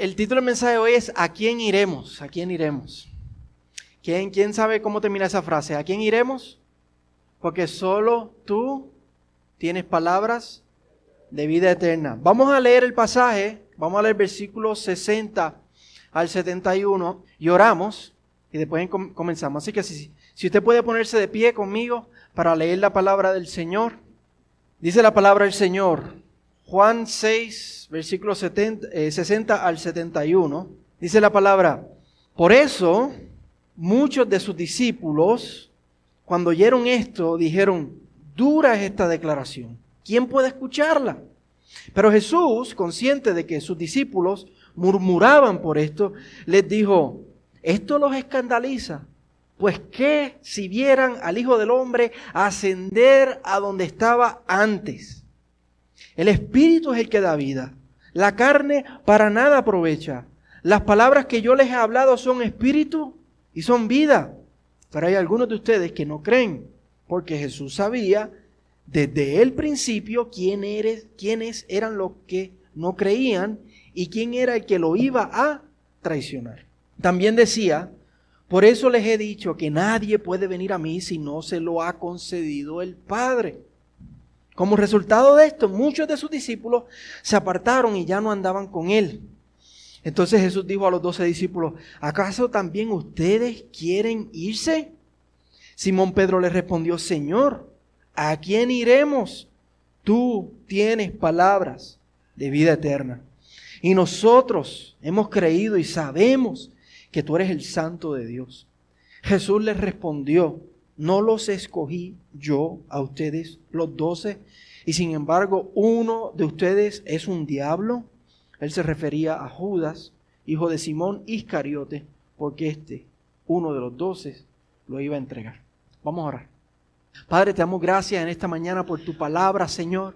el, título del mensaje hoy es ¿A quién iremos? ¿A quién iremos? ¿Quién, ¿Quién sabe cómo termina esa frase? ¿A quién iremos? Porque solo tú tienes palabras de vida eterna. Vamos a leer el pasaje, vamos a leer versículos 60 al 71 y oramos y después comenzamos. Así que si, si usted puede ponerse de pie conmigo para leer la palabra del Señor. Dice la palabra del Señor, Juan 6, versículos 60 eh, al 71. Dice la palabra, por eso muchos de sus discípulos, cuando oyeron esto, dijeron, dura es esta declaración. ¿Quién puede escucharla? Pero Jesús, consciente de que sus discípulos murmuraban por esto, les dijo, esto los escandaliza. Pues qué si vieran al Hijo del Hombre ascender a donde estaba antes. El Espíritu es el que da vida. La carne para nada aprovecha. Las palabras que yo les he hablado son espíritu y son vida. Pero hay algunos de ustedes que no creen, porque Jesús sabía desde el principio quién eres, quiénes eran los que no creían y quién era el que lo iba a traicionar. También decía, por eso les he dicho que nadie puede venir a mí si no se lo ha concedido el Padre. Como resultado de esto, muchos de sus discípulos se apartaron y ya no andaban con él. Entonces Jesús dijo a los doce discípulos, ¿acaso también ustedes quieren irse? Simón Pedro le respondió, Señor, ¿a quién iremos? Tú tienes palabras de vida eterna. Y nosotros hemos creído y sabemos que tú eres el santo de Dios. Jesús les respondió, no los escogí yo a ustedes los doce, y sin embargo uno de ustedes es un diablo. Él se refería a Judas, hijo de Simón Iscariote, porque este, uno de los doce, lo iba a entregar. Vamos a orar. Padre, te damos gracias en esta mañana por tu palabra, Señor.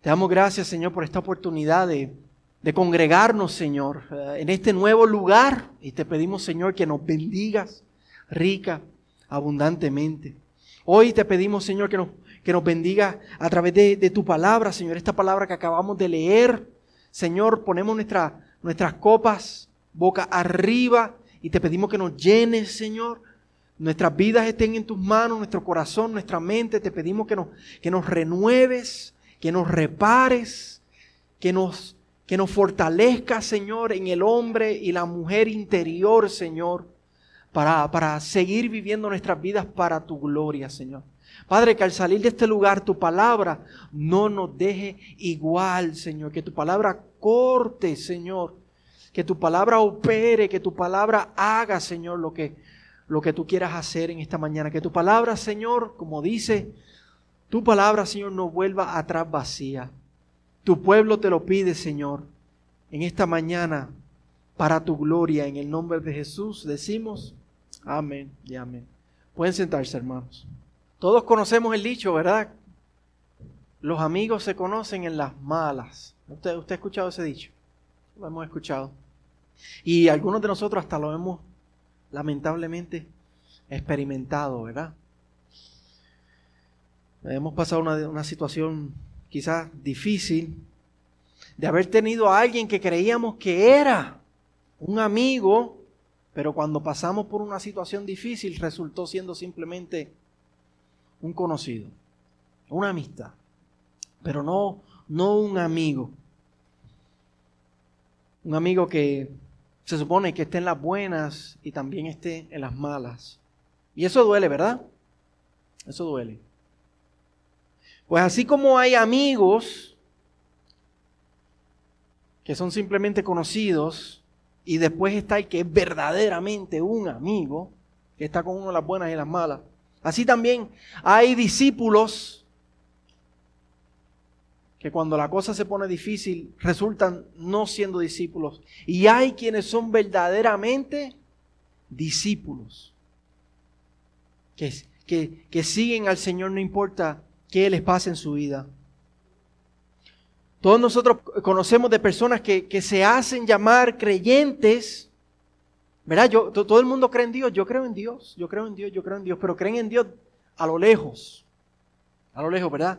Te damos gracias, Señor, por esta oportunidad de de congregarnos, Señor, eh, en este nuevo lugar. Y te pedimos, Señor, que nos bendigas rica, abundantemente. Hoy te pedimos, Señor, que nos, que nos bendiga a través de, tu palabra, Señor, esta palabra que acabamos de leer. Señor, ponemos nuestra, nuestras copas boca arriba y te pedimos que nos llenes, Señor. Nuestras vidas estén en tus manos, nuestro corazón, nuestra mente. Te pedimos que nos, que nos renueves, que nos repares, que nos que nos fortalezca, Señor, en el hombre y la mujer interior, Señor, para, para seguir viviendo nuestras vidas para tu gloria, Señor. Padre, que al salir de este lugar tu palabra no nos deje igual, Señor. Que tu palabra corte, Señor. Que tu palabra opere, que tu palabra haga, Señor, lo que, lo que tú quieras hacer en esta mañana. Que tu palabra, Señor, como dice, tu palabra, Señor, no vuelva atrás vacía. Tu pueblo te lo pide, Señor, en esta mañana, para tu gloria, en el nombre de Jesús, decimos amén y amén. Pueden sentarse, hermanos. Todos conocemos el dicho, ¿verdad? Los amigos se conocen en las malas. ¿Usted, usted ha escuchado ese dicho? Lo hemos escuchado. Y algunos de nosotros hasta lo hemos lamentablemente experimentado, ¿verdad? Hemos pasado una, una situación quizás difícil, de haber tenido a alguien que creíamos que era un amigo, pero cuando pasamos por una situación difícil resultó siendo simplemente un conocido, una amistad, pero no, no un amigo. Un amigo que se supone que esté en las buenas y también esté en las malas. Y eso duele, ¿verdad? Eso duele. Pues así como hay amigos que son simplemente conocidos y después está el que es verdaderamente un amigo, que está con uno las buenas y las malas. Así también hay discípulos que cuando la cosa se pone difícil resultan no siendo discípulos. Y hay quienes son verdaderamente discípulos, que, que, que siguen al Señor no importa qué les pasa en su vida. Todos nosotros conocemos de personas que, se hacen llamar creyentes. ¿Verdad? Yo, todo el mundo cree en Dios. Yo creo en Dios. Yo creo en Dios. Yo creo en Dios. Pero creen en Dios a lo lejos. A lo lejos, ¿verdad?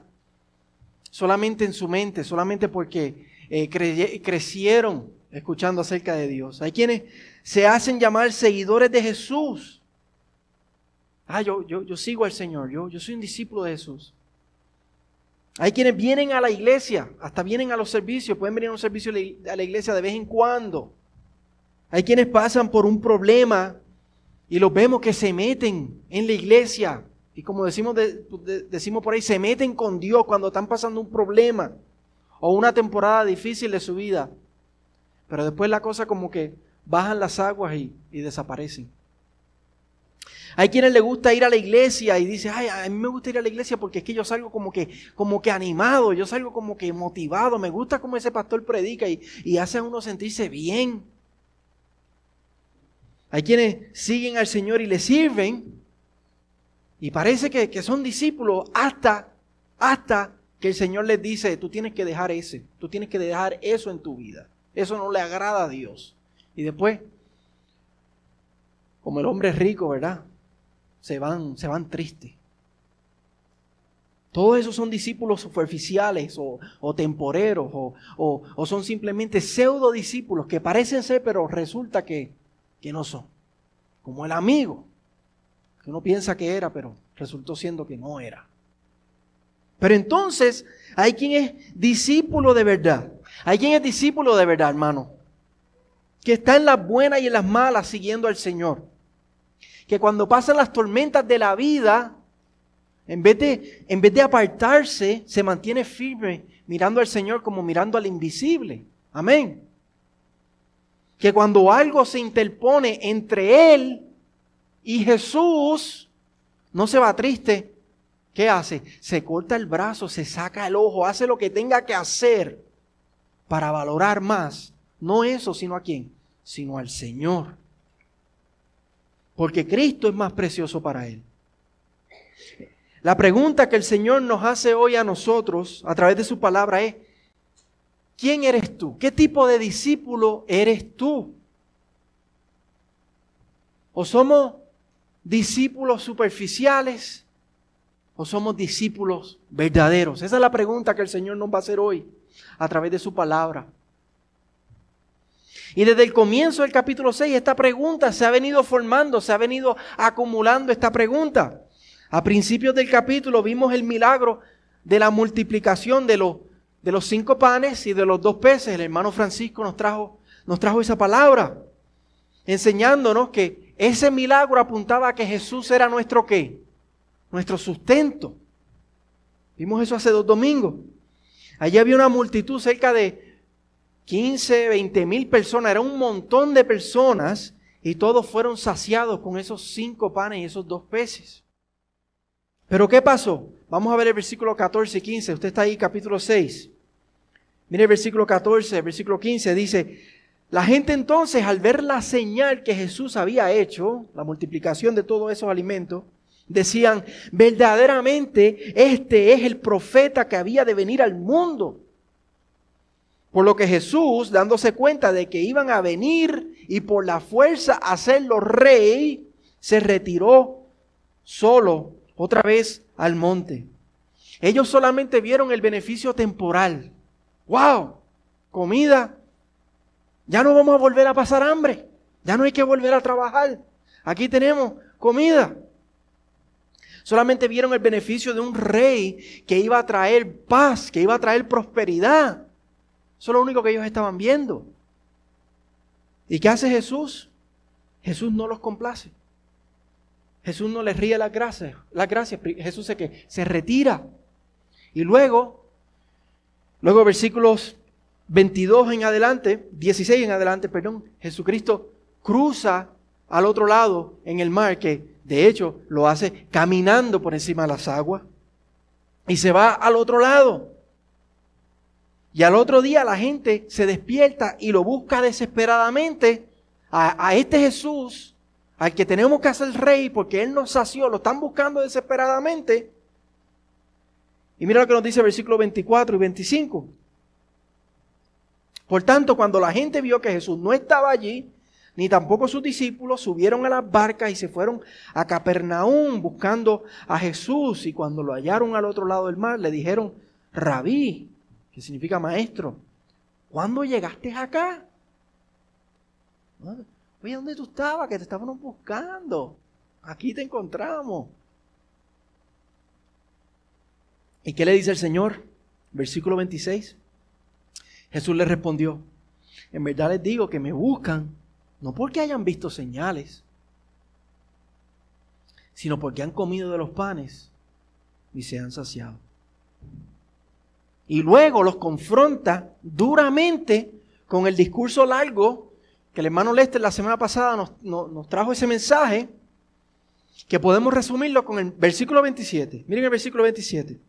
Solamente en su mente. Solamente porque eh, crecieron escuchando acerca de Dios. Hay quienes se hacen llamar seguidores de Jesús. Ah, yo, yo, yo sigo al Señor, yo, yo soy un discípulo de Jesús. Hay quienes vienen a la iglesia, hasta vienen a los servicios, pueden venir a un servicio a la iglesia de vez en cuando. Hay quienes pasan por un problema y los vemos que se meten en la iglesia. Y como decimos, decimos por ahí, se meten con Dios cuando están pasando un problema o una temporada difícil de su vida. Pero después la cosa como que bajan las aguas y desaparecen. Hay quienes les gusta ir a la iglesia y dice, ay, a mí me gusta ir a la iglesia porque es que yo salgo como que, como que animado, yo salgo como que motivado, me gusta como ese pastor predica y, y hace a uno sentirse bien. Hay quienes siguen al Señor y le sirven y parece que, que son discípulos hasta, hasta que el Señor les dice, tú tienes que dejar ese, tú tienes que dejar eso en tu vida. Eso no le agrada a Dios. Y después, como el hombre es rico, ¿verdad? Se van, se van tristes. Todos esos son discípulos superficiales o, temporeros o, o, son simplemente pseudo discípulos que parecen ser, pero resulta que, que no son. Como el amigo, que uno piensa que era, pero resultó siendo que no era. Pero entonces hay quien es discípulo de verdad. Hay quien es discípulo de verdad, hermano. Que está en las buenas y en las malas siguiendo al Señor. Que cuando pasan las tormentas de la vida, en vez de, en vez de apartarse, se mantiene firme mirando al Señor como mirando al invisible. Amén. Que cuando algo se interpone entre Él y Jesús, no se va triste. ¿Qué hace? Se corta el brazo, se saca el ojo, hace lo que tenga que hacer para valorar más, no eso, sino a quién, sino al Señor. Porque Cristo es más precioso para Él. La pregunta que el Señor nos hace hoy a nosotros a través de su palabra es, ¿quién eres tú? ¿Qué tipo de discípulo eres tú? ¿O somos discípulos superficiales o somos discípulos verdaderos? Esa es la pregunta que el Señor nos va a hacer hoy a través de su palabra. Y desde el comienzo del capítulo 6 esta pregunta se ha venido formando, se ha venido acumulando esta pregunta. A principios del capítulo vimos el milagro de la multiplicación de los, de los cinco panes y de los dos peces. El hermano Francisco nos trajo, nos trajo esa palabra, enseñándonos que ese milagro apuntaba a que Jesús era nuestro qué? Nuestro sustento. Vimos eso hace dos domingos. Allí había una multitud, cerca de 15, 20 mil personas, era un montón de personas y todos fueron saciados con esos cinco panes y esos dos peces. Pero ¿qué pasó? Vamos a ver el versículo 14 y 15. Usted está ahí, capítulo 6. Mire el versículo 14, el versículo 15 dice, la gente entonces al ver la señal que Jesús había hecho, la multiplicación de todos esos alimentos, Decían, verdaderamente este es el profeta que había de venir al mundo. Por lo que Jesús, dándose cuenta de que iban a venir y por la fuerza hacerlo rey, se retiró solo otra vez al monte. Ellos solamente vieron el beneficio temporal. ¡Wow! Comida. Ya no vamos a volver a pasar hambre. Ya no hay que volver a trabajar. Aquí tenemos comida. Solamente vieron el beneficio de un rey que iba a traer paz, que iba a traer prosperidad. Eso es lo único que ellos estaban viendo. ¿Y qué hace Jesús? Jesús no los complace. Jesús no les ríe las gracias. Las gracias. Jesús se, que se retira. Y luego, luego versículos 22 en adelante, 16 en adelante, perdón, Jesucristo cruza al otro lado en el mar que de hecho, lo hace caminando por encima de las aguas y se va al otro lado. Y al otro día la gente se despierta y lo busca desesperadamente a, este Jesús, al que tenemos que hacer rey porque Él nos sació, lo están buscando desesperadamente. Y mira lo que nos dice el versículo 24 y 25. Por tanto, cuando la gente vio que Jesús no estaba allí, ni tampoco sus discípulos subieron a las barcas y se fueron a Capernaum buscando a Jesús. Y cuando lo hallaron al otro lado del mar, le dijeron, rabí, significa maestro, ¿cuándo llegaste acá? Oye, ¿dónde tú estabas? Que te estábamos buscando. Aquí te encontramos. ¿Y qué le dice el Señor? Versículo 26. Jesús le respondió, en verdad les digo que me buscan, no porque hayan visto señales, sino porque han comido de los panes y se han saciado. Y luego los confronta duramente con el discurso largo que el hermano Lester la semana pasada nos, trajo ese mensaje, que podemos resumirlo con el versículo 27. Miren el versículo 27.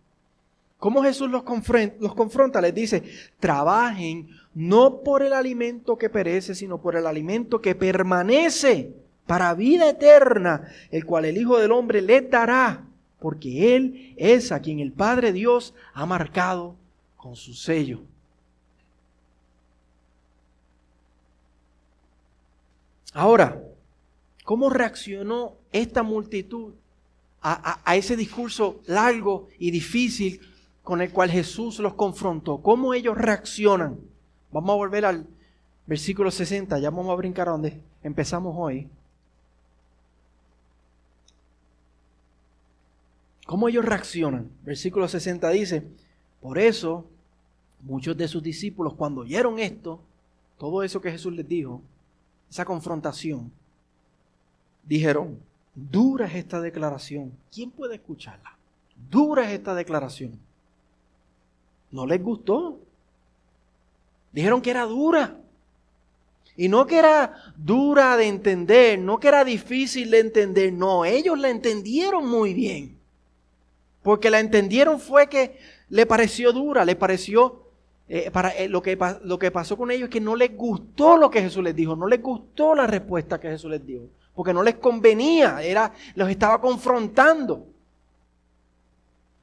¿Cómo Jesús los confronta? los confronta? Les dice, trabajen no por el alimento que perece, sino por el alimento que permanece para vida eterna, el cual el Hijo del Hombre les dará, porque Él es a quien el Padre Dios ha marcado con su sello. Ahora, ¿cómo reaccionó esta multitud a, a, ese discurso largo y difícil con el cual Jesús los confrontó? ¿Cómo ellos reaccionan? Vamos a volver al versículo 60, ya vamos a brincar a donde empezamos hoy. ¿Cómo ellos reaccionan? Versículo 60 dice, por eso muchos de sus discípulos cuando oyeron esto, todo eso que Jesús les dijo, esa confrontación, dijeron, dura es esta declaración. ¿Quién puede escucharla? Dura es esta declaración. No les gustó. Dijeron que era dura. Y no que era dura de entender, no que era difícil de entender, no, ellos la entendieron muy bien. Porque la entendieron fue que le pareció dura, le pareció, eh, para, eh, lo, que, lo que pasó con ellos es que no les gustó lo que Jesús les dijo, no les gustó la respuesta que Jesús les dio, porque no les convenía, era, los estaba confrontando.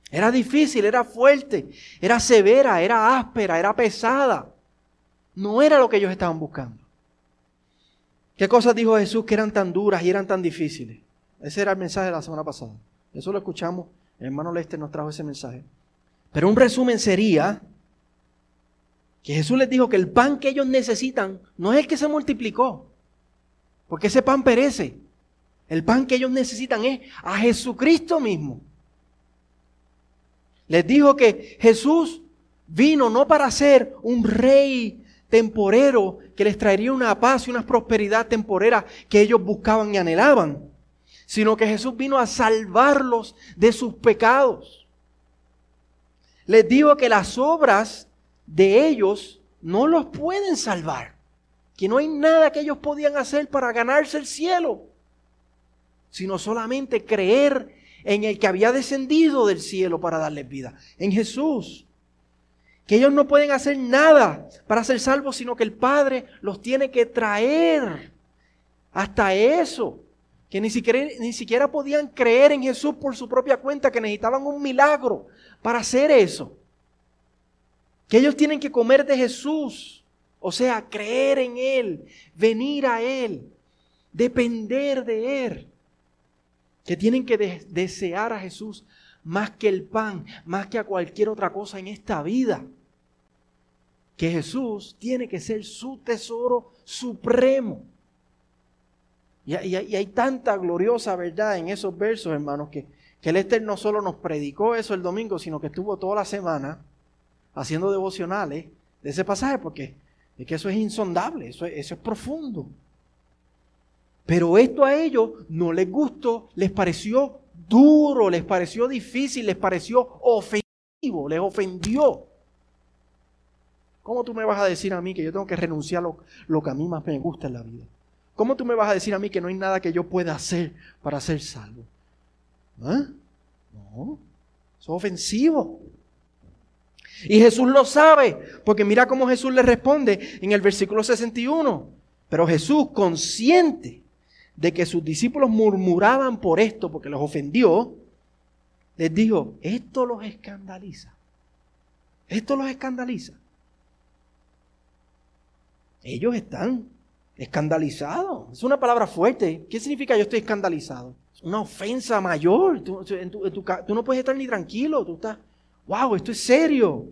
Era difícil, era fuerte, era severa, era áspera, era pesada. No era lo que ellos estaban buscando. ¿Qué cosas dijo Jesús que eran tan duras y eran tan difíciles? Ese era el mensaje de la semana pasada. Eso lo escuchamos. El hermano Lester nos trajo ese mensaje. Pero un resumen sería que Jesús les dijo que el pan que ellos necesitan no es el que se multiplicó. Porque ese pan perece. El pan que ellos necesitan es a Jesucristo mismo. Les dijo que Jesús vino no para ser un rey temporero que les traería una paz y una prosperidad temporera que ellos buscaban y anhelaban, sino que Jesús vino a salvarlos de sus pecados. Les digo que las obras de ellos no los pueden salvar, que no hay nada que ellos podían hacer para ganarse el cielo, sino solamente creer en el que había descendido del cielo para darles vida, en Jesús. Que ellos no pueden hacer nada para ser salvos, sino que el Padre los tiene que traer. Hasta eso, que ni siquiera, ni siquiera podían creer en Jesús por su propia cuenta, que necesitaban un milagro para hacer eso. Que ellos tienen que comer de Jesús, o sea, creer en Él, venir a Él, depender de Él. Que tienen que desear a Jesús más que el pan, más que a cualquier otra cosa en esta vida que Jesús tiene que ser su tesoro supremo. Y, hay tanta gloriosa verdad en esos versos, hermanos, que, que el Esther no solo nos predicó eso el domingo, sino que estuvo toda la semana haciendo devocionales de ese pasaje, porque es que eso es insondable, eso, eso es profundo. Pero esto a ellos no les gustó, les pareció duro, les pareció difícil, les pareció ofensivo, les ofendió. ¿Cómo tú me vas a decir a mí que yo tengo que renunciar a lo, que a mí más me gusta en la vida? ¿Cómo tú me vas a decir a mí que no hay nada que yo pueda hacer para ser salvo? ¿Ah? No, es ofensivo. Y Jesús lo sabe, porque mira cómo Jesús le responde en el versículo 61. Pero Jesús, consciente de que sus discípulos murmuraban por esto, porque los ofendió, les dijo, esto los escandaliza. Esto los escandaliza. Ellos están escandalizados. Es una palabra fuerte. ¿Qué significa yo estoy escandalizado? Una ofensa mayor. Tú, no puedes estar ni tranquilo. Tú estás, wow, esto es serio.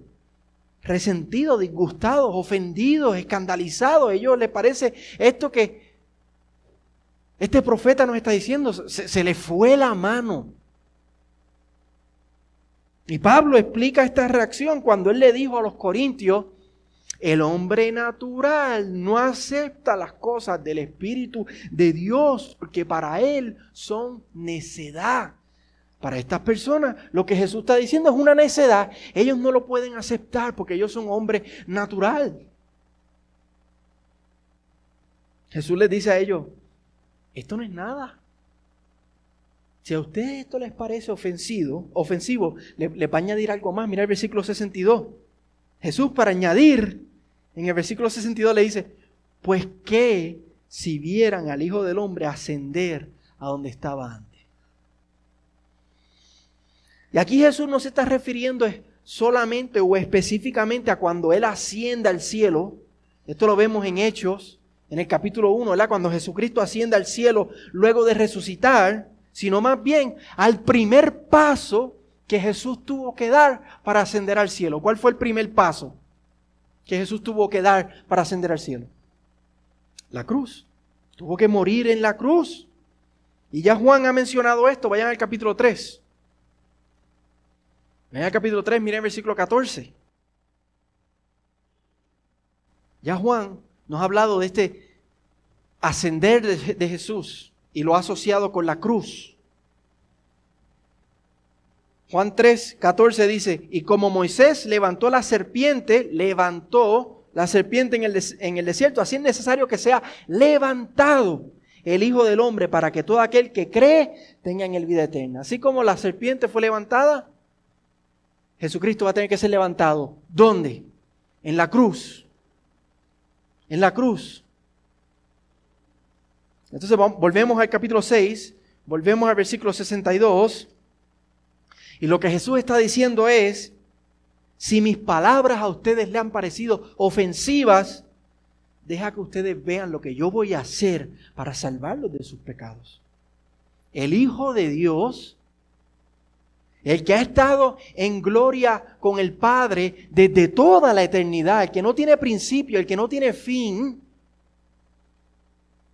resentidos, disgustados, ofendidos, escandalizados. A ellos les parece esto que este profeta nos está diciendo, se, se, le fue la mano. Y Pablo explica esta reacción cuando él le dijo a los corintios, el hombre natural no acepta las cosas del Espíritu de Dios porque para él son necedad. Para estas personas lo que Jesús está diciendo es una necedad. Ellos no lo pueden aceptar porque ellos son hombres natural. Jesús les dice a ellos, esto no es nada. Si a ustedes esto les parece ofensivo, ofensivo, le, le va a añadir algo más. Mira el versículo 62. Jesús para añadir, en el versículo 62 le dice, pues qué si vieran al Hijo del Hombre ascender a donde estaba antes. Y aquí Jesús no se está refiriendo solamente o específicamente a cuando Él ascienda al cielo. Esto lo vemos en Hechos, en el capítulo 1, ¿verdad? Cuando Jesucristo asciende al cielo luego de resucitar, sino más bien al primer paso que Jesús tuvo que dar para ascender al cielo. ¿Cuál fue el primer paso que Jesús tuvo que dar para ascender al cielo? La cruz. Tuvo que morir en la cruz. Y ya Juan ha mencionado esto. Vayan al capítulo 3. Vayan al capítulo 3, miren el versículo 14. Ya Juan nos ha hablado de este ascender de, de Jesús y lo ha asociado con la cruz. Juan 3, 14 dice, y como Moisés levantó la serpiente, levantó la serpiente en el, en el desierto, así es necesario que sea levantado el Hijo del Hombre para que todo aquel que cree tenga en el vida eterna. Así como la serpiente fue levantada, Jesucristo va a tener que ser levantado. ¿Dónde? En la cruz. En la cruz. Entonces volvemos al capítulo 6, volvemos al versículo 62. Y lo que Jesús está diciendo es, si mis palabras a ustedes le han parecido ofensivas, deja que ustedes vean lo que yo voy a hacer para salvarlos de sus pecados. El Hijo de Dios, el que ha estado en gloria con el Padre desde toda la eternidad, el que no tiene principio, el que no tiene fin,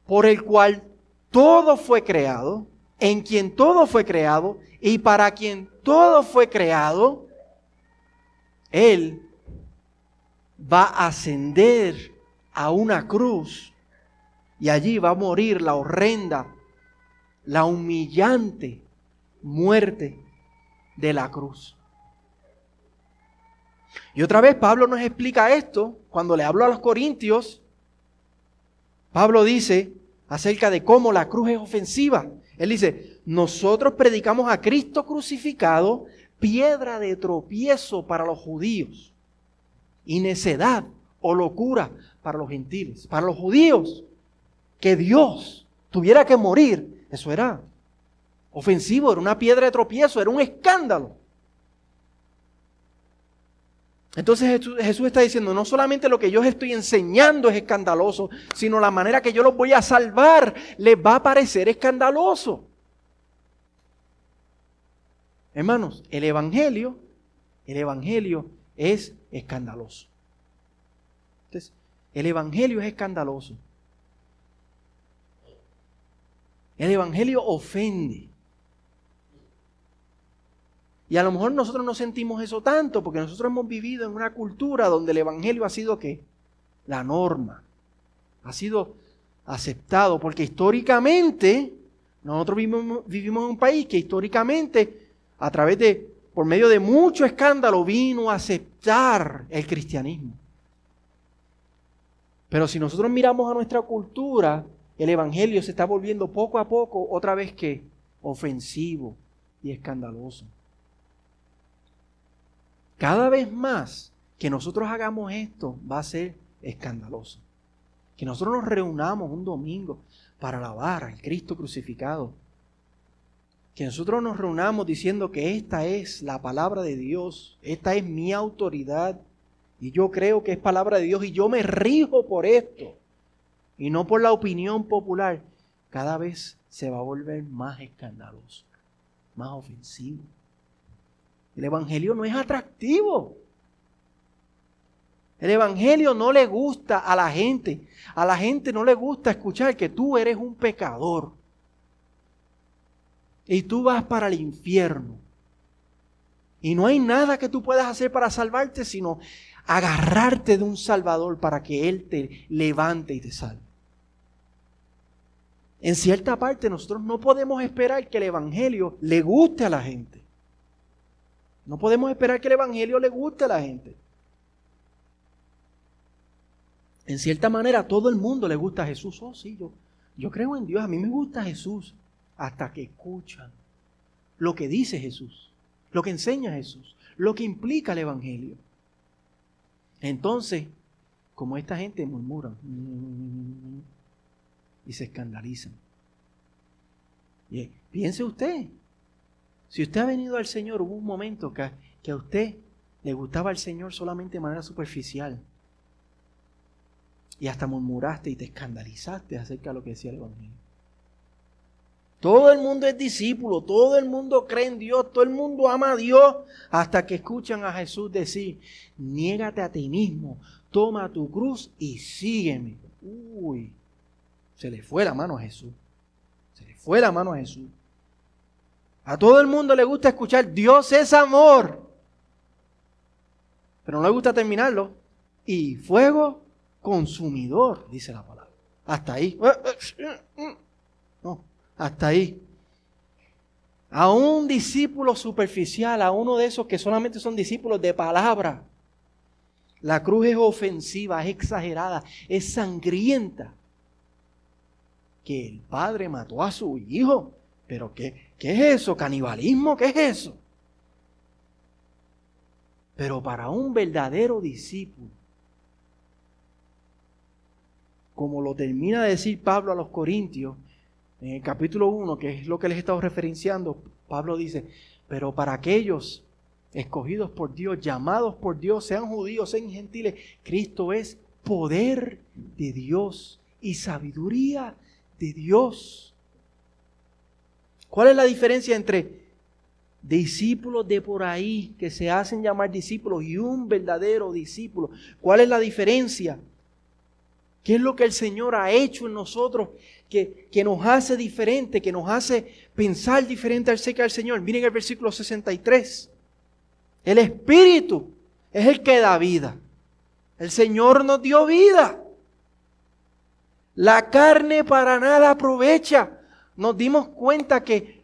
por el cual todo fue creado, en quien todo fue creado y para quien todo fue creado, Él va a ascender a una cruz y allí va a morir la horrenda, la humillante muerte de la cruz. Y otra vez Pablo nos explica esto cuando le habló a los corintios. Pablo dice acerca de cómo la cruz es ofensiva. Él dice, nosotros predicamos a Cristo crucificado, piedra de tropiezo para los judíos y necedad o locura para los gentiles. Para los judíos, que Dios tuviera que morir, eso era ofensivo, era una piedra de tropiezo, era un escándalo. Entonces Jesús está diciendo, no solamente lo que yo estoy enseñando es escandaloso, sino la manera que yo los voy a salvar les va a parecer escandaloso. Hermanos, el Evangelio, el Evangelio es escandaloso. Entonces, el Evangelio es escandaloso. El Evangelio ofende. Y a lo mejor nosotros no sentimos eso tanto porque nosotros hemos vivido en una cultura donde el Evangelio ha sido qué? La norma. Ha sido aceptado porque históricamente nosotros vivimos en un país que históricamente a través de, por medio de mucho escándalo, vino a aceptar el cristianismo. Pero si nosotros miramos a nuestra cultura, el Evangelio se está volviendo poco a poco otra vez que ofensivo y escandaloso. Cada vez más que nosotros hagamos esto va a ser escandaloso. Que nosotros nos reunamos un domingo para alabar al Cristo crucificado. Que nosotros nos reunamos diciendo que esta es la palabra de Dios, esta es mi autoridad y yo creo que es palabra de Dios y yo me rijo por esto y no por la opinión popular. Cada vez se va a volver más escandaloso, más ofensivo. El Evangelio no es atractivo. El Evangelio no le gusta a la gente. A la gente no le gusta escuchar que tú eres un pecador. Y tú vas para el infierno. Y no hay nada que tú puedas hacer para salvarte, sino agarrarte de un Salvador para que Él te levante y te salve. En cierta parte nosotros no podemos esperar que el Evangelio le guste a la gente. No podemos esperar que el Evangelio le guste a la gente. En cierta manera a todo el mundo le gusta Jesús. Oh, sí, yo, yo creo en Dios, a mí me gusta Jesús. Hasta que escuchan lo que dice Jesús, lo que enseña Jesús, lo que implica el Evangelio. Entonces, como esta gente murmura y se escandalizan. Y piense usted, si usted ha venido al Señor, hubo un momento que, que a usted le gustaba al Señor solamente de manera superficial. Y hasta murmuraste y te escandalizaste acerca de lo que decía el Evangelio. Todo el mundo es discípulo, todo el mundo cree en Dios, todo el mundo ama a Dios, hasta que escuchan a Jesús decir, niégate a ti mismo, toma tu cruz y sígueme. Uy, se le fue la mano a Jesús. Se le fue la mano a Jesús. A todo el mundo le gusta escuchar, Dios es amor. Pero no le gusta terminarlo. Y fuego consumidor, dice la palabra. Hasta ahí. No, hasta ahí. A un discípulo superficial, a uno de esos que solamente son discípulos de palabra. La cruz es ofensiva, es exagerada, es sangrienta que el padre mató a su hijo. Pero ¿qué, qué es eso? ¿Canibalismo? ¿Qué es eso? Pero para un verdadero discípulo, como lo termina de decir Pablo a los Corintios, en el capítulo 1, que es lo que les he estado referenciando, Pablo dice, pero para aquellos escogidos por Dios, llamados por Dios, sean judíos, sean gentiles, Cristo es poder de Dios y sabiduría de Dios. ¿Cuál es la diferencia entre discípulos de por ahí que se hacen llamar discípulos y un verdadero discípulo? ¿Cuál es la diferencia? ¿Qué es lo que el Señor ha hecho en nosotros que, que nos hace diferente, que nos hace pensar diferente acerca del Señor? Miren el versículo 63. El Espíritu es el que da vida. El Señor nos dio vida. La carne para nada aprovecha. Nos dimos cuenta que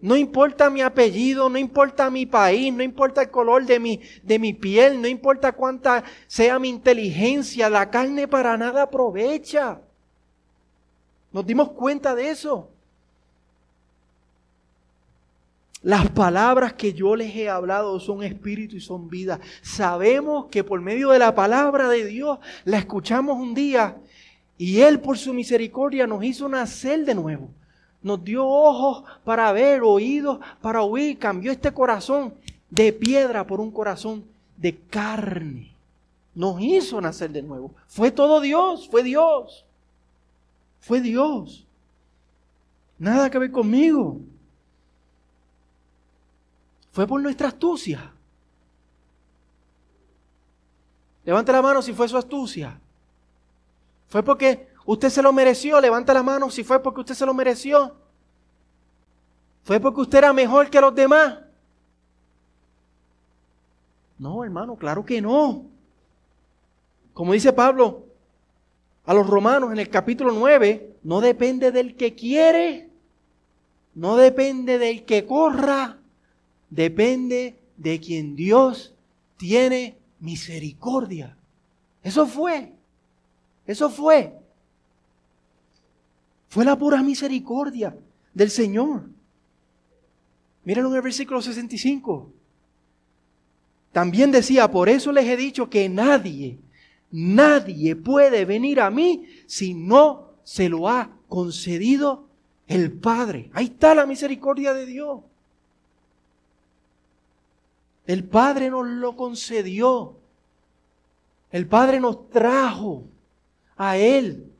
no importa mi apellido, no importa mi país, no importa el color de mi, de mi piel, no importa cuánta sea mi inteligencia, la carne para nada aprovecha. Nos dimos cuenta de eso. Las palabras que yo les he hablado son espíritu y son vida. Sabemos que por medio de la palabra de Dios la escuchamos un día y Él por su misericordia nos hizo nacer de nuevo. Nos dio ojos para ver, oídos para oír. Cambió este corazón de piedra por un corazón de carne. Nos hizo nacer de nuevo. Fue todo Dios, fue Dios. Fue Dios. Nada que ver conmigo. Fue por nuestra astucia. Levante la mano si fue su astucia. ¿Fue porque usted se lo mereció? Levanta la mano si fue porque usted se lo mereció. ¿Fue porque usted era mejor que los demás? No, hermano, claro que no. Como dice Pablo a los romanos en el capítulo 9, no depende del que quiere, no depende del que corra, depende de quien Dios tiene misericordia. Eso fue. Eso fue. Fue la pura misericordia del Señor. Míralo en el versículo 65. También decía, por eso les he dicho que nadie, nadie puede venir a mí si no se lo ha concedido el Padre. Ahí está la misericordia de Dios. El Padre nos lo concedió. El Padre nos trajo a Él.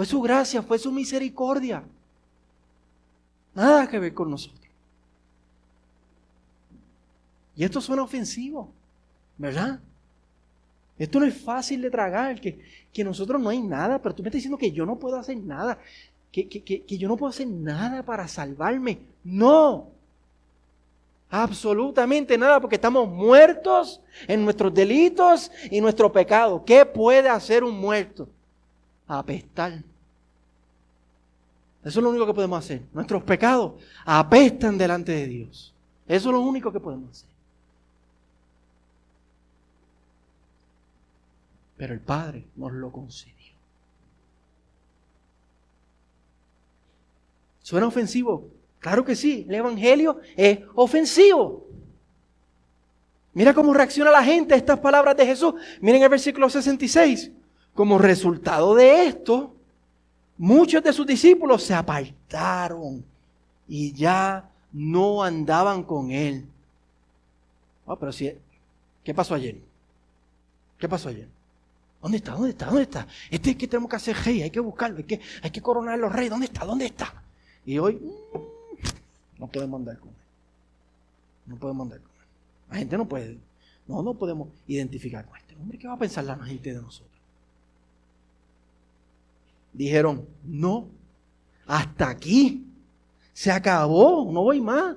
Fue su gracia, fue su misericordia. Nada que ver con nosotros. Y esto suena ofensivo, ¿verdad? Esto no es fácil de tragar, que, que nosotros no hay nada, pero tú me estás diciendo que yo no puedo hacer nada, que, que, que yo no puedo hacer nada para salvarme. No, absolutamente nada, porque estamos muertos en nuestros delitos y nuestro pecado. ¿Qué puede hacer un muerto? Apestar. Eso es lo único que podemos hacer. Nuestros pecados apestan delante de Dios. Eso es lo único que podemos hacer. pero el Padre nos lo concedió. ¿Suena ofensivo? Claro que sí, el Evangelio es ofensivo. Mira cómo reacciona la gente a estas palabras de Jesús. Miren el versículo 66. Como resultado de esto, muchos de sus discípulos se apartaron y ya no andaban con él. Ah, pero si, ¿qué pasó ayer? ¿Qué pasó ayer? ¿Dónde está? ¿Dónde está? ¿Dónde está? Este es que tenemos que hacer rey, hay que buscarlo, hay que, hay que coronar a los reyes. ¿Dónde está? ¿Dónde está? Y hoy mm, no podemos andar con él. No podemos andar con él. La gente no puede, no, no podemos identificar con este hombre. ¿Qué va a pensar la gente de nosotros? Dijeron, no, hasta aquí. Se acabó, no voy más.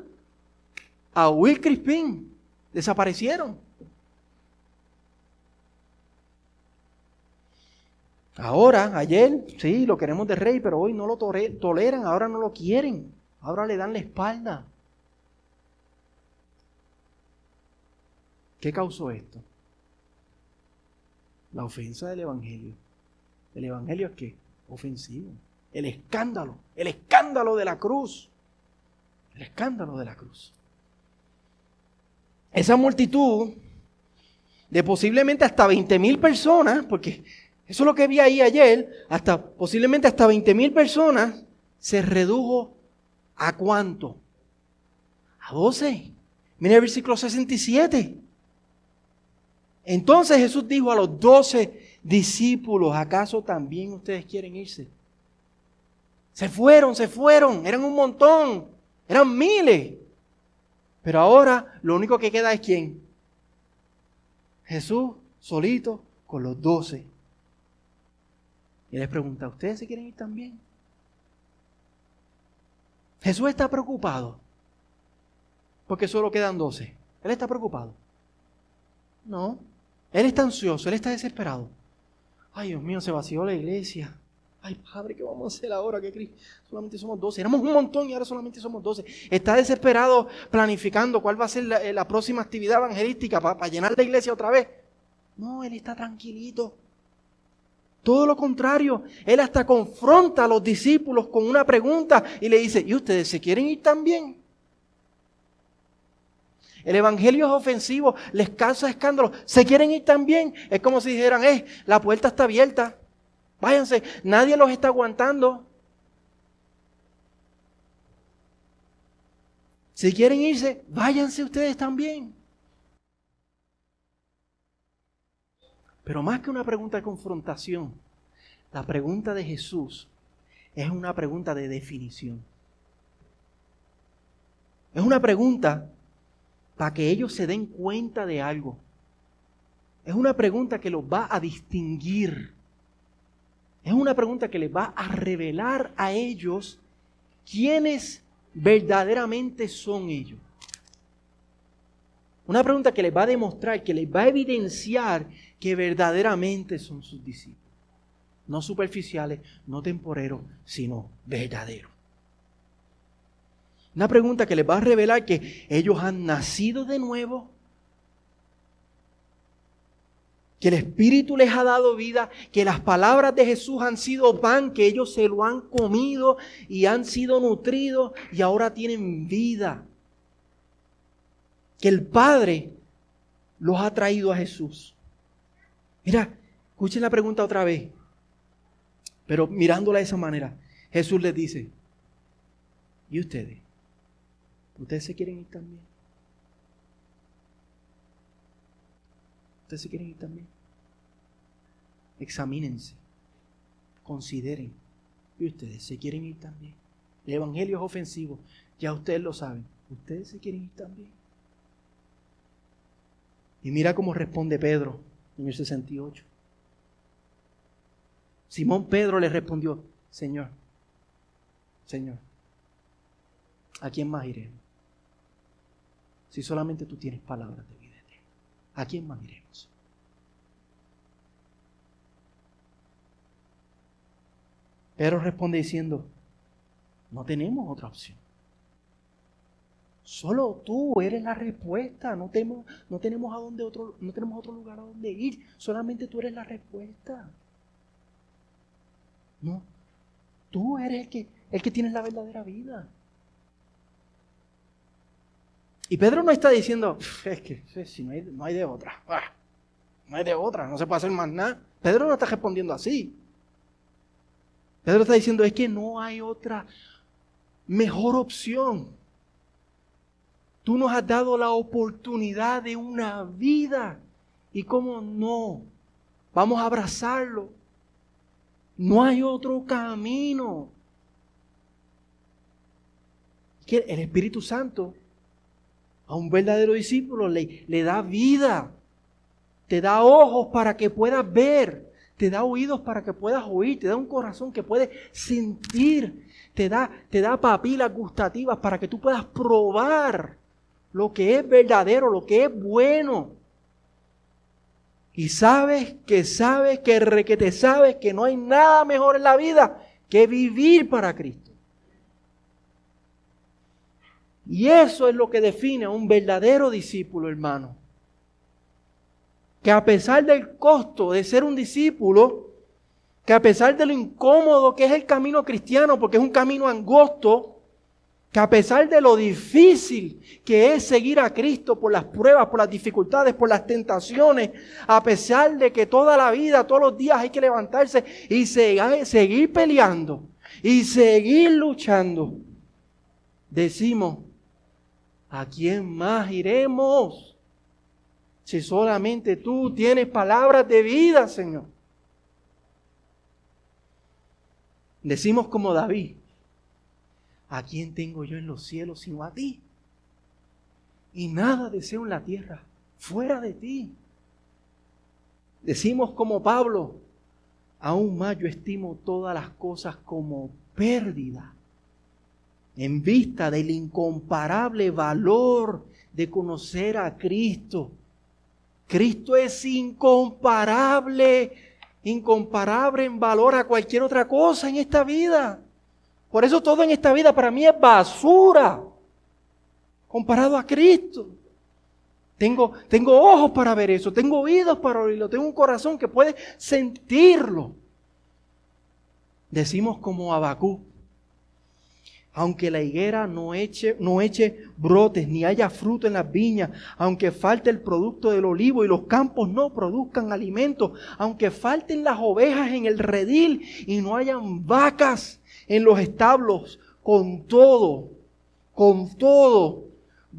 A Will Crispin desaparecieron. Ahora, ayer, sí, lo queremos de rey, pero hoy no lo toleran, ahora no lo quieren, ahora le dan la espalda. ¿Qué causó esto? La ofensa del Evangelio. ¿El Evangelio es qué? Ofensivo. El escándalo, el escándalo de la cruz. El escándalo de la cruz. Esa multitud de posiblemente hasta 20 mil personas, porque eso es lo que vi ahí ayer, hasta posiblemente hasta 20 mil personas, se redujo a cuánto? A 12. Mira el versículo 67. Entonces Jesús dijo a los 12 discípulos, ¿acaso también ustedes quieren irse? Se fueron, se fueron, eran un montón, eran miles. Pero ahora lo único que queda es quién? Jesús solito con los doce. Y les pregunta, ¿ustedes se quieren ir también? Jesús está preocupado porque solo quedan doce. Él está preocupado. No, él está ansioso, él está desesperado. Ay, Dios mío, se vació la iglesia. Ay, Padre, ¿qué vamos a hacer ahora? Que solamente somos doce. Éramos un montón y ahora solamente somos doce. Está desesperado planificando cuál va a ser la, la próxima actividad evangelística para llenar la iglesia otra vez. No, él está tranquilito. Todo lo contrario, él hasta confronta a los discípulos con una pregunta y le dice, ¿y ustedes se quieren ir también? El evangelio es ofensivo, les causa escándalo. ¿Se quieren ir también? Es como si dijeran, eh, la puerta está abierta. Váyanse, nadie los está aguantando. Si quieren irse, váyanse ustedes también. Pero más que una pregunta de confrontación, la pregunta de Jesús es una pregunta de definición. Es una pregunta para que ellos se den cuenta de algo. Es una pregunta que los va a distinguir. Es una pregunta que les va a revelar a ellos quiénes verdaderamente son ellos. Una pregunta que les va a demostrar, que les va a evidenciar que verdaderamente son sus discípulos. No superficiales, no temporeros, sino verdaderos. Una pregunta que les va a revelar que ellos han nacido de nuevo, que el Espíritu les ha dado vida, que las palabras de Jesús han sido pan, que ellos se lo han comido y han sido nutridos y ahora tienen vida. Que el Padre los ha traído a Jesús. Mira, escuchen la pregunta otra vez, pero mirándola de esa manera. Jesús les dice, ¿y ustedes? ¿Ustedes se quieren ir también? ¿Ustedes se quieren ir también? Examínense, consideren. ¿Y ustedes se quieren ir también? El Evangelio es ofensivo, ya ustedes lo saben. ¿Ustedes se quieren ir también? Y mira cómo responde Pedro en el 68. Simón Pedro le respondió, Señor, Señor, ¿a quién más iremos? Si solamente tú tienes palabras de vida eterna, ¿a quién más iremos? Pedro responde diciendo, no tenemos otra opción. Solo tú eres la respuesta. No tenemos, no tenemos a dónde otro, no tenemos otro lugar a donde ir. Solamente tú eres la respuesta. No. Tú eres el que, el que tienes la verdadera vida. Y Pedro no está diciendo, es que si no, hay, no hay de otra. Ah, no hay de otra, no se puede hacer más nada. Pedro no está respondiendo así. Pedro está diciendo, es que no hay otra mejor opción. Tú nos has dado la oportunidad de una vida. ¿Y cómo no? Vamos a abrazarlo. No hay otro camino. Que el Espíritu Santo a un verdadero discípulo le, le da vida. Te da ojos para que puedas ver. Te da oídos para que puedas oír. Te da un corazón que puede sentir. Te da, te da papilas gustativas para que tú puedas probar lo que es verdadero, lo que es bueno. Y sabes que sabes que que te sabes que no hay nada mejor en la vida que vivir para Cristo. Y eso es lo que define a un verdadero discípulo, hermano. Que a pesar del costo de ser un discípulo, que a pesar de lo incómodo que es el camino cristiano, porque es un camino angosto, que a pesar de lo difícil que es seguir a Cristo por las pruebas, por las dificultades, por las tentaciones, a pesar de que toda la vida, todos los días hay que levantarse y seguir peleando y seguir luchando, decimos, ¿a quién más iremos? Si solamente tú tienes palabras de vida, Señor. Decimos como David, ¿a quién tengo yo en los cielos sino a ti? Y nada deseo en la tierra fuera de ti. Decimos como Pablo, aún más yo estimo todas las cosas como pérdida en vista del incomparable valor de conocer a Cristo. Cristo es incomparable, incomparable en valor a cualquier otra cosa en esta vida. Por eso todo en esta vida para mí es basura comparado a Cristo. Tengo, tengo ojos para ver eso, tengo oídos para oírlo, tengo un corazón que puede sentirlo. Decimos como Abacú, aunque la higuera no eche, no eche brotes, ni haya fruto en las viñas, aunque falte el producto del olivo y los campos no produzcan alimento, aunque falten las ovejas en el redil y no hayan vacas en los establos, con todo, con todo,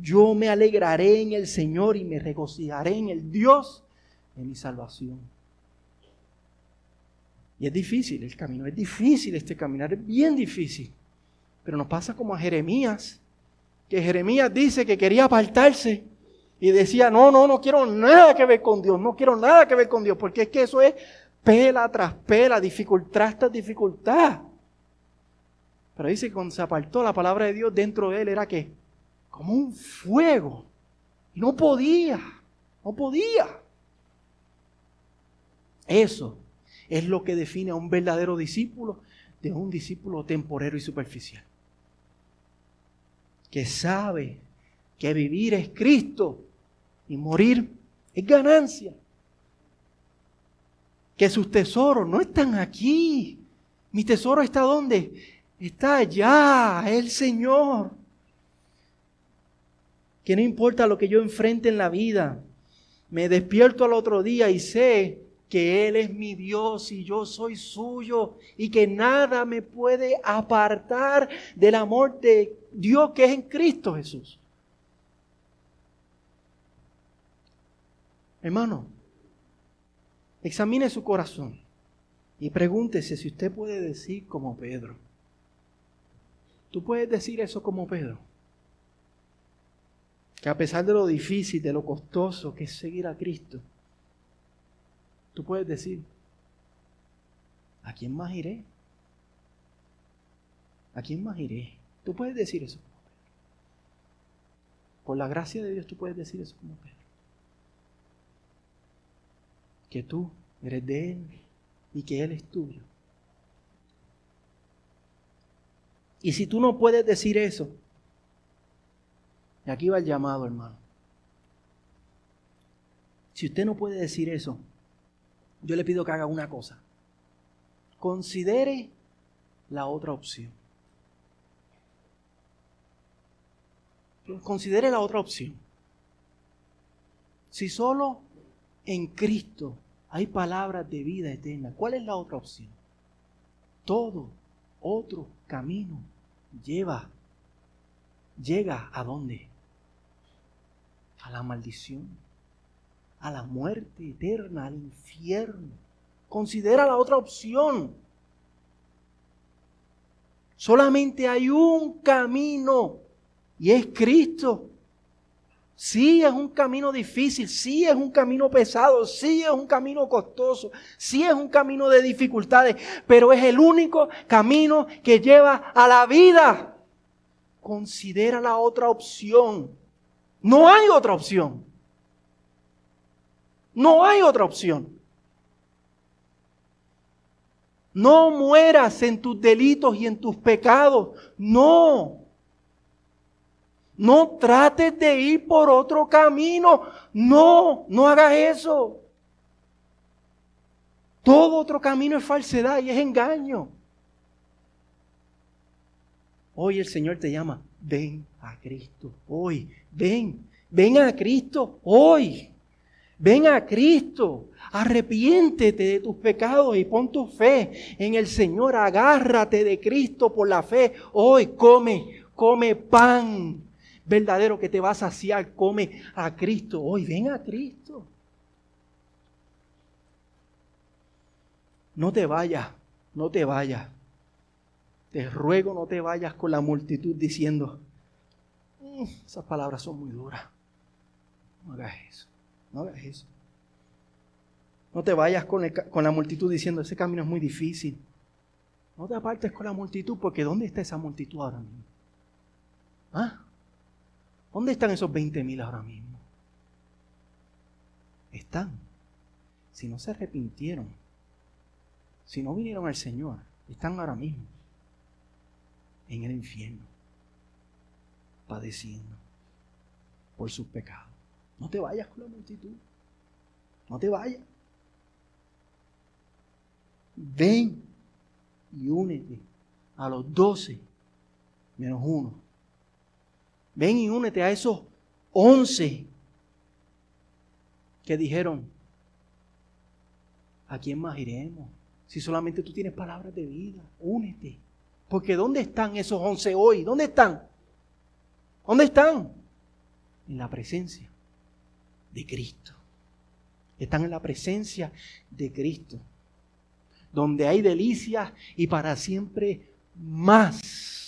yo me alegraré en el Señor y me regocijaré en el Dios de mi salvación. Y es difícil el camino, es difícil este caminar, es bien difícil. Pero nos pasa como a Jeremías, que Jeremías dice que quería apartarse y decía, no, no, no quiero nada que ver con Dios, no quiero nada que ver con Dios, porque es que eso es pela tras pela, dificultad tras dificultad. Pero dice que cuando se apartó la palabra de Dios dentro de él era que como un fuego. Y no podía, no podía. Eso es lo que define a un verdadero discípulo de un discípulo temporero y superficial. Que sabe que vivir es Cristo y morir es ganancia. Que sus tesoros no están aquí. Mi tesoro está donde? Está allá, el Señor. Que no importa lo que yo enfrente en la vida, me despierto al otro día y sé que Él es mi Dios y yo soy suyo y que nada me puede apartar del amor de Dios que es en Cristo Jesús. Hermano, examine su corazón y pregúntese si usted puede decir como Pedro. Tú puedes decir eso como Pedro. Que a pesar de lo difícil, de lo costoso que es seguir a Cristo, Tú puedes decir, ¿a quién más iré? ¿A quién más iré? Tú puedes decir eso como Pedro. Por la gracia de Dios tú puedes decir eso como Pedro. Que tú eres de Él y que Él es tuyo. Y si tú no puedes decir eso, y aquí va el llamado, hermano. Si usted no puede decir eso, yo le pido que haga una cosa. Considere la otra opción. Considere la otra opción. Si solo en Cristo hay palabras de vida eterna, ¿cuál es la otra opción? Todo otro camino lleva, llega a dónde? A la maldición, a la muerte eterna, al infierno. Considera la otra opción. Solamente hay un camino y es Cristo. Sí es un camino difícil, sí es un camino pesado, sí es un camino costoso, sí es un camino de dificultades, pero es el único camino que lleva a la vida. Considera la otra opción. No hay otra opción. No hay otra opción. No mueras en tus delitos y en tus pecados. No. No trates de ir por otro camino. No, no hagas eso. Todo otro camino es falsedad y es engaño. Hoy el Señor te llama, ven a Cristo. Hoy, ven, ven a Cristo. Hoy, ven a Cristo. Arrepiéntete de tus pecados y pon tu fe en el Señor. Agárrate de Cristo por la fe. Hoy come, come pan verdadero que te va a saciar, come a Cristo. Hoy ven a Cristo. No te vayas, no te vayas. Te ruego no te vayas con la multitud diciendo, mm, esas palabras son muy duras. No hagas eso, no hagas eso. No te vayas con, con la multitud diciendo, ese camino es muy difícil. No te apartes con la multitud porque ¿dónde está esa multitud ahora mismo? ¿Ah? ¿Dónde están esos 20 mil ahora mismo? Están. Si no se arrepintieron, si no vinieron al Señor, están ahora mismo en el infierno, padeciendo por sus pecados. No te vayas con la multitud. No te vayas. Ven y únete a los doce menos uno Ven y únete a esos once que dijeron, ¿a quién más iremos? Si solamente tú tienes palabras de vida, únete. Porque ¿dónde están esos once hoy? ¿Dónde están? ¿Dónde están? En la presencia de Cristo. Están en la presencia de Cristo. Donde hay delicias y para siempre más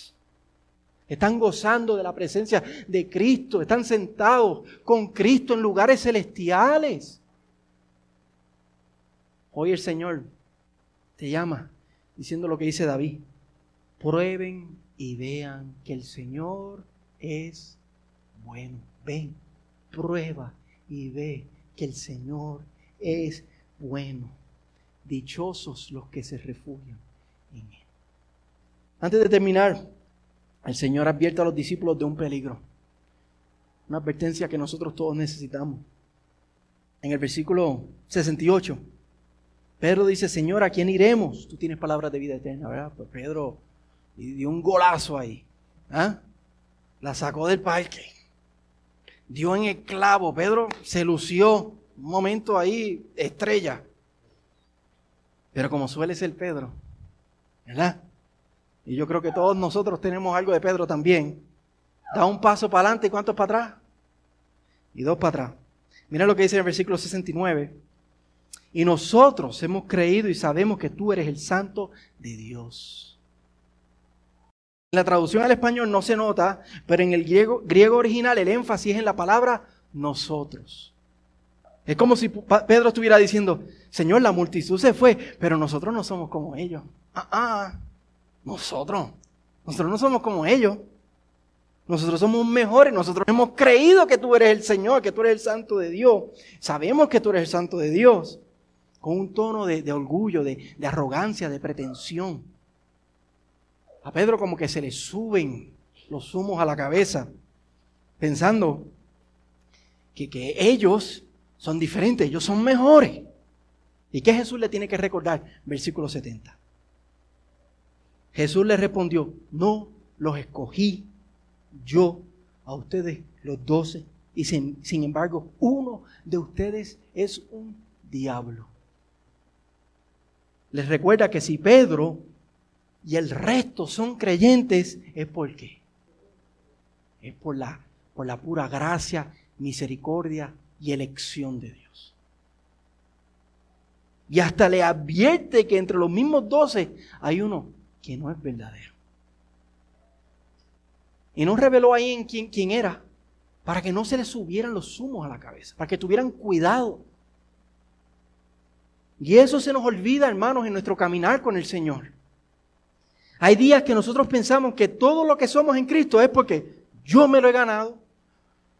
están gozando de la presencia de Cristo. Están sentados con Cristo en lugares celestiales. Hoy el Señor te llama diciendo lo que dice David. Prueben y vean que el Señor es bueno. Ven, prueba y ve que el Señor es bueno. Dichosos los que se refugian en Él. Antes de terminar, el Señor advierte a los discípulos de un peligro. Una advertencia que nosotros todos necesitamos. En el versículo 68, Pedro dice, Señor, ¿a quién iremos? Tú tienes palabras de vida eterna, ¿verdad? Pues Pedro dio un golazo ahí. ¿ah? La sacó del parque. Dio en el clavo. Pedro se lució. Un momento ahí, estrella. Pero como suele ser Pedro, ¿verdad? Y yo creo que todos nosotros tenemos algo de Pedro también. Da un paso para adelante y cuántos para atrás. Y dos para atrás. Mira lo que dice en el versículo 69. Y nosotros hemos creído y sabemos que tú eres el santo de Dios. En la traducción al español no se nota, pero en el griego, griego original el énfasis es en la palabra nosotros. Es como si Pedro estuviera diciendo, Señor, la multitud se fue, pero nosotros no somos como ellos. Ah, ah, nosotros. Nosotros no somos como ellos. Nosotros somos mejores, nosotros hemos creído que tú eres el Señor, que tú eres el Santo de Dios. Sabemos que tú eres el Santo de Dios. Con un tono de, orgullo, de, arrogancia, de pretensión. A Pedro como que se le suben los humos a la cabeza, pensando que, que ellos son diferentes, ellos son mejores. ¿Y qué Jesús le tiene que recordar? Versículo 70. Jesús le respondió, no los escogí yo a ustedes los doce y sin, sin, embargo uno de ustedes es un diablo. Les recuerda que si Pedro y el resto son creyentes, es porque es por la, por la pura gracia, misericordia y elección de Dios. Y hasta le advierte que entre los mismos doce hay uno que no es verdadero. Y no reveló ahí en quién, quién era, para que no se le subieran los humos a la cabeza, para que tuvieran cuidado. Y eso se nos olvida, hermanos, en nuestro caminar con el Señor. Hay días que nosotros pensamos que todo lo que somos en Cristo es porque yo me lo he ganado,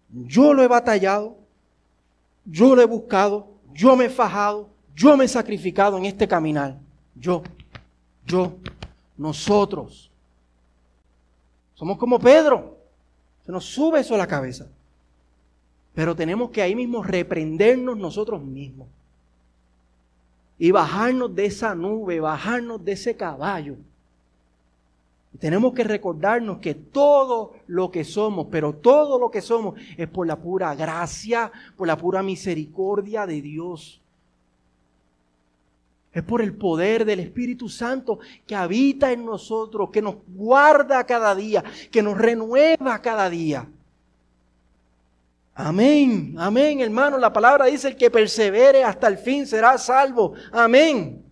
yo lo he batallado, yo lo he buscado, yo me he fajado, yo me he sacrificado en este caminar. Yo, yo, nosotros. Somos como Pedro. Se nos sube eso a la cabeza. Pero tenemos que ahí mismo reprendernos nosotros mismos. Y bajarnos de esa nube, bajarnos de ese caballo tenemos que recordarnos que todo lo que somos, pero todo lo que somos es por la pura gracia, por la pura misericordia de Dios. Es por el poder del Espíritu Santo que habita en nosotros, que nos guarda cada día, que nos renueva cada día. Amén, amén, hermano. La palabra dice, el que persevere hasta el fin será salvo. Amén.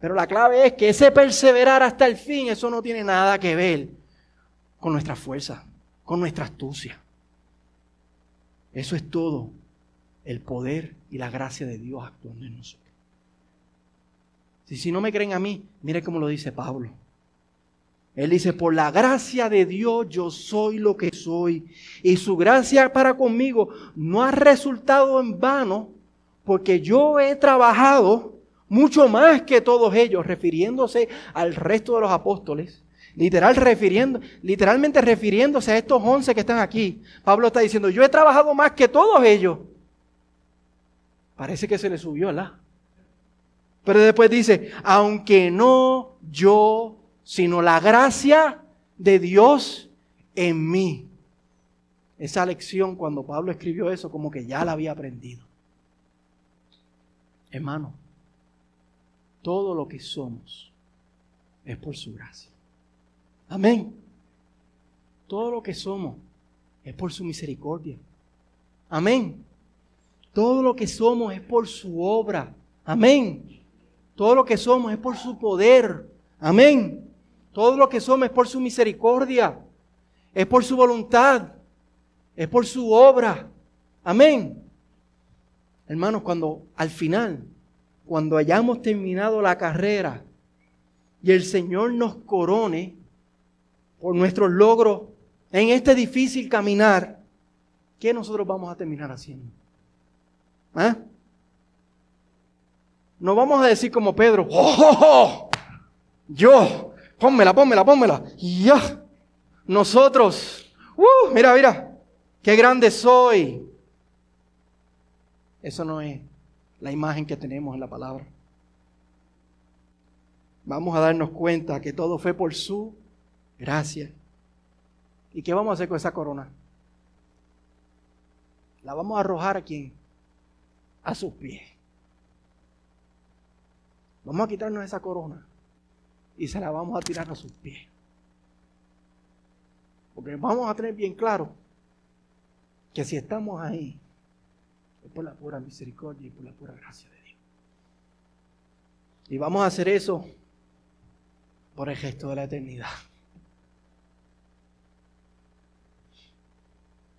Pero la clave es que ese perseverar hasta el fin, eso no tiene nada que ver con nuestra fuerza, con nuestra astucia. Eso es todo el poder y la gracia de Dios actuando en nosotros. Si, si no me creen a mí, mire cómo lo dice Pablo. Él dice, por la gracia de Dios yo soy lo que soy. Y su gracia para conmigo no ha resultado en vano, porque yo he trabajado mucho más que todos ellos, refiriéndose al resto de los apóstoles, literal refiriendo, literalmente refiriéndose a estos once que están aquí. Pablo está diciendo, yo he trabajado más que todos ellos. Parece que se le subió, ¿verdad? Pero después dice, aunque no yo, sino la gracia de Dios en mí. Esa lección cuando Pablo escribió eso, como que ya la había aprendido. Hermano, todo lo que somos es por su gracia. Amén. Todo lo que somos es por su misericordia. Amén. Todo lo que somos es por su obra. Amén. Todo lo que somos es por su poder. Amén. Todo lo que somos es por su misericordia. Es por su voluntad. Es por su obra. Amén. Hermanos, cuando al final cuando hayamos terminado la carrera y el Señor nos corone por nuestros logros en este difícil caminar, ¿qué nosotros vamos a terminar haciendo? ¿Ah? No vamos a decir como Pedro, ¡Oh, oh, oh! Yo, pónmela, pónmela, pónmela. Ya. Nosotros, ¡uh! Mira, mira, qué grande soy. Eso no es la imagen que tenemos en la palabra. Vamos a darnos cuenta que todo fue por su gracia. ¿Y qué vamos a hacer con esa corona? La vamos a arrojar a quién? A sus pies. Vamos a quitarnos esa corona y se la vamos a tirar a sus pies. Porque vamos a tener bien claro que si estamos ahí, es por la pura misericordia y por la pura gracia de Dios. Y vamos a hacer eso por el gesto de la eternidad.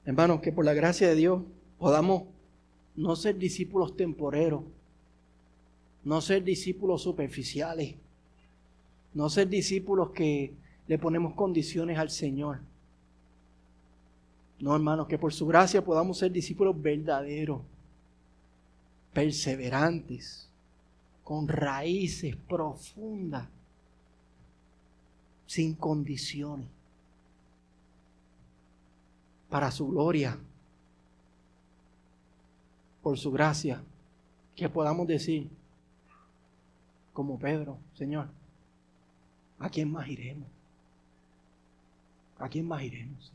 Hermanos, que por la gracia de Dios podamos No ser discípulos temporeros. No ser discípulos superficiales. No ser discípulos que le ponemos condiciones al Señor. No, hermanos, que por su gracia podamos ser discípulos verdaderos, perseverantes, con raíces profundas, sin condiciones, para su gloria, por su gracia, que podamos decir, como Pedro, Señor, ¿a quién más iremos? ¿A quién más iremos?